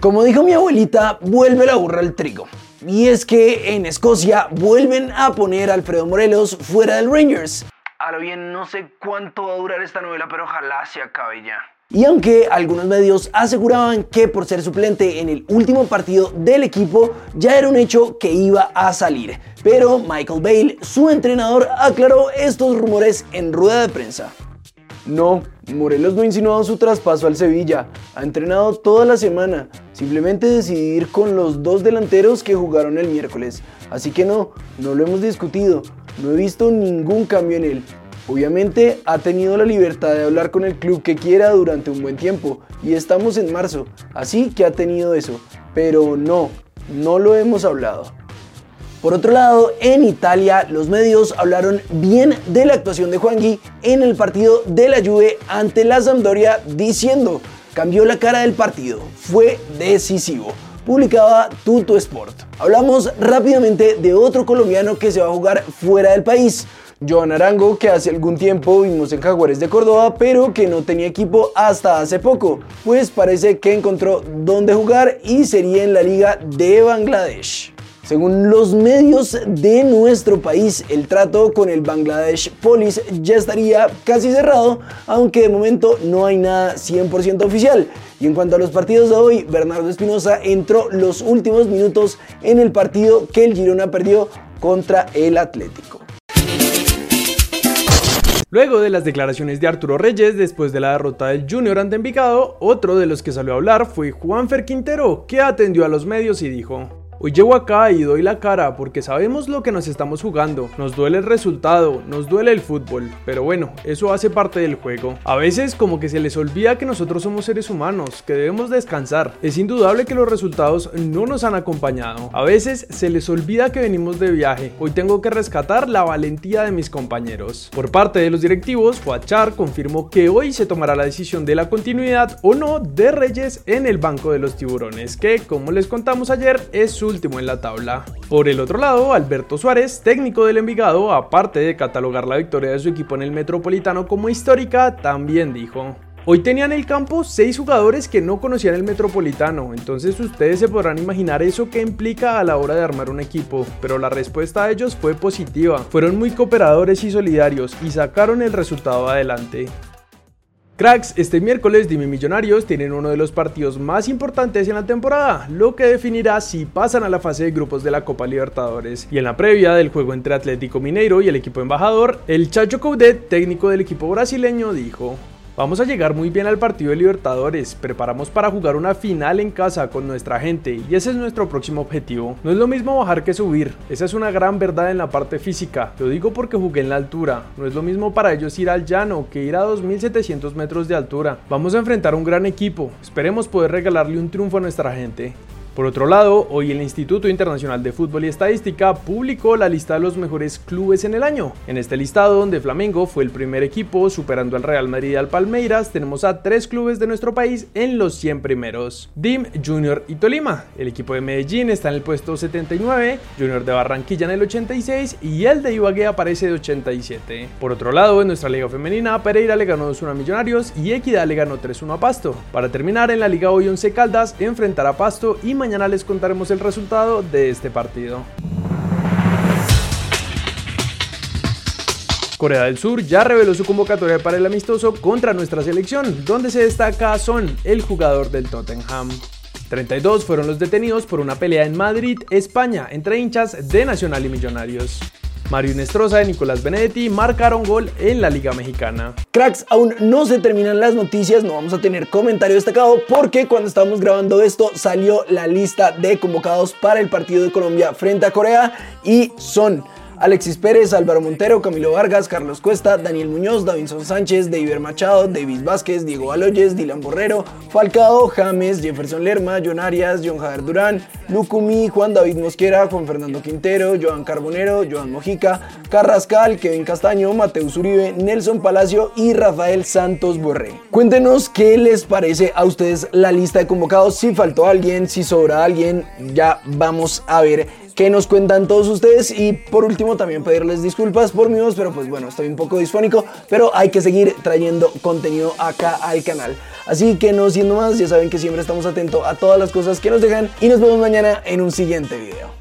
Como dijo mi abuelita, vuelve la burra al trigo. Y es que en Escocia vuelven a poner a Alfredo Morelos fuera del Rangers. A lo bien, no sé cuánto va a durar esta novela, pero ojalá se acabe ya. Y aunque algunos medios aseguraban que por ser suplente en el último partido del equipo ya era un hecho que iba a salir, pero Michael Bale, su entrenador, aclaró estos rumores en rueda de prensa. No, Morelos no ha insinuado su traspaso al Sevilla. Ha entrenado toda la semana. Simplemente decidir con los dos delanteros que jugaron el miércoles. Así que no, no lo hemos discutido. No he visto ningún cambio en él. Obviamente ha tenido la libertad de hablar con el club que quiera durante un buen tiempo y estamos en marzo, así que ha tenido eso. Pero no, no lo hemos hablado. Por otro lado, en Italia los medios hablaron bien de la actuación de Juangui en el partido de la Juve ante la Sampdoria diciendo, cambió la cara del partido, fue decisivo. Publicaba Tuto Sport. Hablamos rápidamente de otro colombiano que se va a jugar fuera del país. Joan Arango, que hace algún tiempo vimos en Jaguares de Córdoba, pero que no tenía equipo hasta hace poco, pues parece que encontró dónde jugar y sería en la liga de Bangladesh. Según los medios de nuestro país, el trato con el Bangladesh Police ya estaría casi cerrado, aunque de momento no hay nada 100% oficial. Y en cuanto a los partidos de hoy, Bernardo Espinosa entró los últimos minutos en el partido que el Girona perdió contra el Atlético. Luego de las declaraciones de Arturo Reyes después de la derrota del Junior ante Envigado, otro de los que salió a hablar fue Juanfer Quintero, que atendió a los medios y dijo: Hoy llego acá y doy la cara porque sabemos lo que nos estamos jugando. Nos duele el resultado, nos duele el fútbol, pero bueno, eso hace parte del juego. A veces como que se les olvida que nosotros somos seres humanos, que debemos descansar. Es indudable que los resultados no nos han acompañado. A veces se les olvida que venimos de viaje. Hoy tengo que rescatar la valentía de mis compañeros. Por parte de los directivos, Fuachar confirmó que hoy se tomará la decisión de la continuidad o no de Reyes en el banco de los tiburones, que como les contamos ayer es su último en la tabla. Por el otro lado, Alberto Suárez, técnico del Envigado, aparte de catalogar la victoria de su equipo en el Metropolitano como histórica, también dijo. Hoy tenían en el campo seis jugadores que no conocían el Metropolitano, entonces ustedes se podrán imaginar eso que implica a la hora de armar un equipo, pero la respuesta de ellos fue positiva, fueron muy cooperadores y solidarios y sacaron el resultado adelante. Cracks, este miércoles Dime Millonarios tienen uno de los partidos más importantes en la temporada, lo que definirá si pasan a la fase de grupos de la Copa Libertadores. Y en la previa del juego entre Atlético Mineiro y el equipo embajador, el Chacho Coudet, técnico del equipo brasileño, dijo: Vamos a llegar muy bien al partido de Libertadores, preparamos para jugar una final en casa con nuestra gente y ese es nuestro próximo objetivo. No es lo mismo bajar que subir, esa es una gran verdad en la parte física, lo digo porque jugué en la altura, no es lo mismo para ellos ir al llano que ir a 2700 metros de altura. Vamos a enfrentar un gran equipo, esperemos poder regalarle un triunfo a nuestra gente. Por otro lado, hoy el Instituto Internacional de Fútbol y Estadística publicó la lista de los mejores clubes en el año. En este listado, donde Flamengo fue el primer equipo, superando al Real Madrid y al Palmeiras, tenemos a tres clubes de nuestro país en los 100 primeros. DIM, Junior y Tolima. El equipo de Medellín está en el puesto 79, Junior de Barranquilla en el 86 y el de Ibagué aparece de 87. Por otro lado, en nuestra liga femenina, Pereira le ganó 2-1 a Millonarios y Equidad le ganó 3-1 a Pasto. Para terminar, en la liga hoy 11 Caldas enfrentará a Pasto y mañana les contaremos el resultado de este partido. Corea del Sur ya reveló su convocatoria para el amistoso contra nuestra selección, donde se destaca Son, el jugador del Tottenham. 32 fueron los detenidos por una pelea en Madrid, España, entre hinchas de Nacional y Millonarios. Mario Nestroza y Nicolás Benedetti marcaron gol en la Liga Mexicana. Cracks, aún no se terminan las noticias, no vamos a tener comentario destacado porque cuando estábamos grabando esto salió la lista de convocados para el partido de Colombia frente a Corea y son Alexis Pérez, Álvaro Montero, Camilo Vargas, Carlos Cuesta, Daniel Muñoz, Davinson Sánchez, David Machado, David Vázquez, Diego Aloyes, Dylan Borrero, Falcao, James, Jefferson Lerma, John Arias, John Javier Durán, Lucumí, Juan David Mosquera, Juan Fernando Quintero, Joan Carbonero, Joan Mojica, Carrascal, Kevin Castaño, Mateus Uribe, Nelson Palacio y Rafael Santos Borré. Cuéntenos qué les parece a ustedes la lista de convocados, si faltó alguien, si sobra alguien, ya vamos a ver que nos cuentan todos ustedes y por último también pedirles disculpas por mi voz, pero pues bueno, estoy un poco disfónico, pero hay que seguir trayendo contenido acá al canal. Así que no siendo más, ya saben que siempre estamos atentos a todas las cosas que nos dejan y nos vemos mañana en un siguiente video.